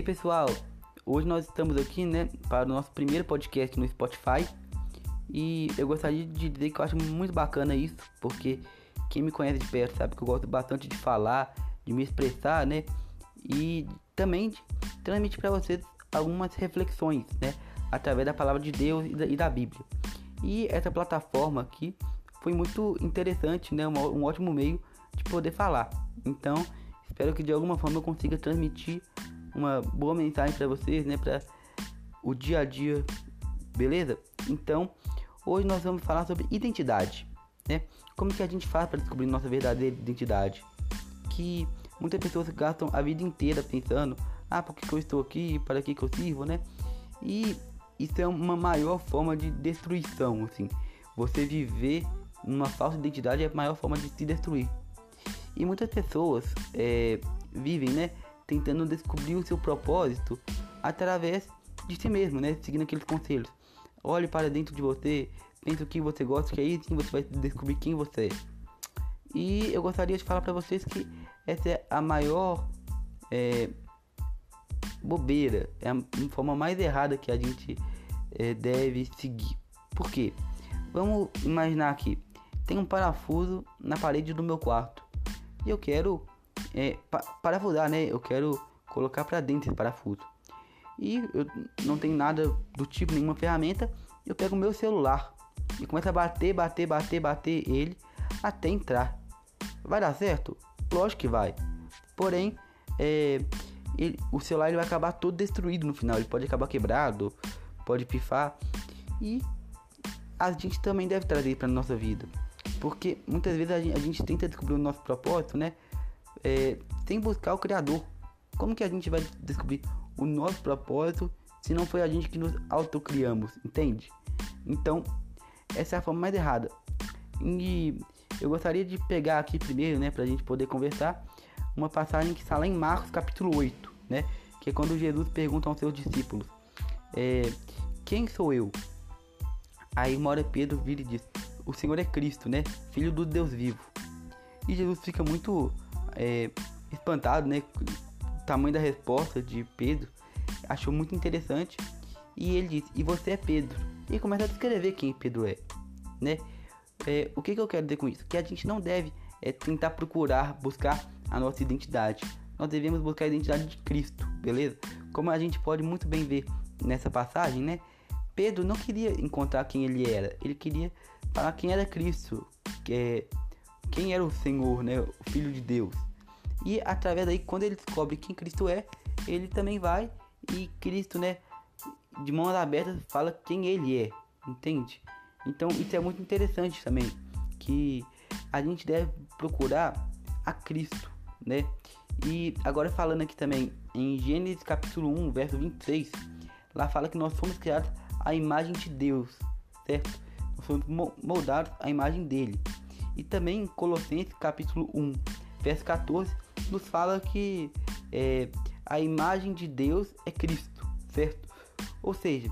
Ei pessoal, hoje nós estamos aqui, né, para o nosso primeiro podcast no Spotify e eu gostaria de dizer que eu acho muito bacana isso, porque quem me conhece de perto sabe que eu gosto bastante de falar, de me expressar, né, e também de transmitir para vocês algumas reflexões, né, através da palavra de Deus e da, e da Bíblia. E essa plataforma aqui foi muito interessante, né, um, um ótimo meio de poder falar. Então, espero que de alguma forma eu consiga transmitir uma boa mensagem para vocês, né, para o dia a dia, beleza? Então, hoje nós vamos falar sobre identidade, né? Como que a gente faz para descobrir nossa verdadeira identidade? Que muitas pessoas gastam a vida inteira pensando, ah, por que, que eu estou aqui, para que, que eu sirvo, né? E isso é uma maior forma de destruição, assim. Você viver numa falsa identidade é a maior forma de se destruir. E muitas pessoas é, vivem, né? Tentando descobrir o seu propósito através de si mesmo, né? Seguindo aqueles conselhos. Olhe para dentro de você, pense o que você gosta, que aí sim você vai descobrir quem você é. E eu gostaria de falar para vocês que essa é a maior é, bobeira, é a forma mais errada que a gente é, deve seguir. Por quê? Vamos imaginar aqui, tem um parafuso na parede do meu quarto e eu quero é, pa parafusar, né? Eu quero colocar para dentro esse parafuso. E eu não tenho nada do tipo, nenhuma ferramenta. Eu pego o meu celular e começo a bater, bater, bater, bater ele até entrar. Vai dar certo? Lógico que vai. Porém, é, ele, o celular ele vai acabar todo destruído no final. Ele pode acabar quebrado, pode pifar. E a gente também deve trazer para nossa vida. Porque muitas vezes a gente, a gente tenta descobrir o nosso propósito, né? É, sem buscar o Criador. Como que a gente vai descobrir o nosso propósito se não foi a gente que nos autocriamos, entende? Então, essa é a forma mais errada. E eu gostaria de pegar aqui primeiro, né, pra gente poder conversar, uma passagem que está lá em Marcos capítulo 8, né? Que é quando Jesus pergunta aos seus discípulos: é, Quem sou eu? Aí uma hora Pedro vira e diz: O Senhor é Cristo, né? Filho do Deus vivo. E Jesus fica muito é, espantado, né? Tamanho da resposta de Pedro. Achou muito interessante. E ele disse: E você é Pedro? E começa a descrever quem Pedro é, né? É, o que, que eu quero dizer com isso? Que a gente não deve é, tentar procurar, buscar a nossa identidade. Nós devemos buscar a identidade de Cristo, beleza? Como a gente pode muito bem ver nessa passagem, né? Pedro não queria encontrar quem ele era, ele queria falar quem era Cristo, que é, quem era o Senhor, né? O Filho de Deus. E através daí, quando ele descobre quem Cristo é, ele também vai e Cristo, né, de mãos abertas, fala quem ele é, entende? Então isso é muito interessante também, que a gente deve procurar a Cristo, né? E agora falando aqui também em Gênesis capítulo 1, verso 26, lá fala que nós fomos criados à imagem de Deus, certo? Nós fomos moldados à imagem dele. E também em Colossenses capítulo 1, verso 14, nos fala que é, a imagem de Deus é Cristo, certo? Ou seja,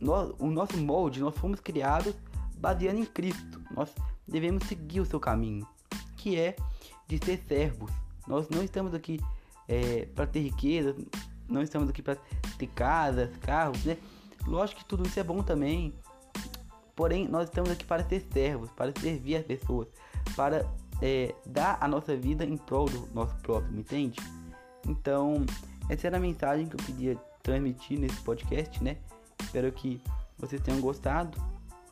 nós, o nosso molde, nós fomos criados baseando em Cristo. Nós devemos seguir o seu caminho, que é de ser servos. Nós não estamos aqui é, para ter riqueza, não estamos aqui para ter casas, carros, né? Lógico que tudo isso é bom também. Porém, nós estamos aqui para ser servos, para servir as pessoas, para é, dar a nossa vida em prol do nosso próximo, entende? Então, essa era a mensagem que eu queria transmitir nesse podcast, né? Espero que vocês tenham gostado.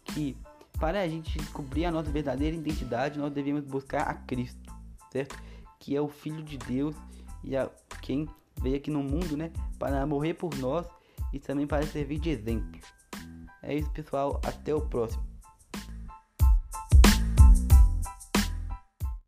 Que para a gente descobrir a nossa verdadeira identidade, nós devemos buscar a Cristo, certo? Que é o Filho de Deus e a quem veio aqui no mundo, né? Para morrer por nós e também para servir de exemplo. É isso, pessoal. Até o próximo.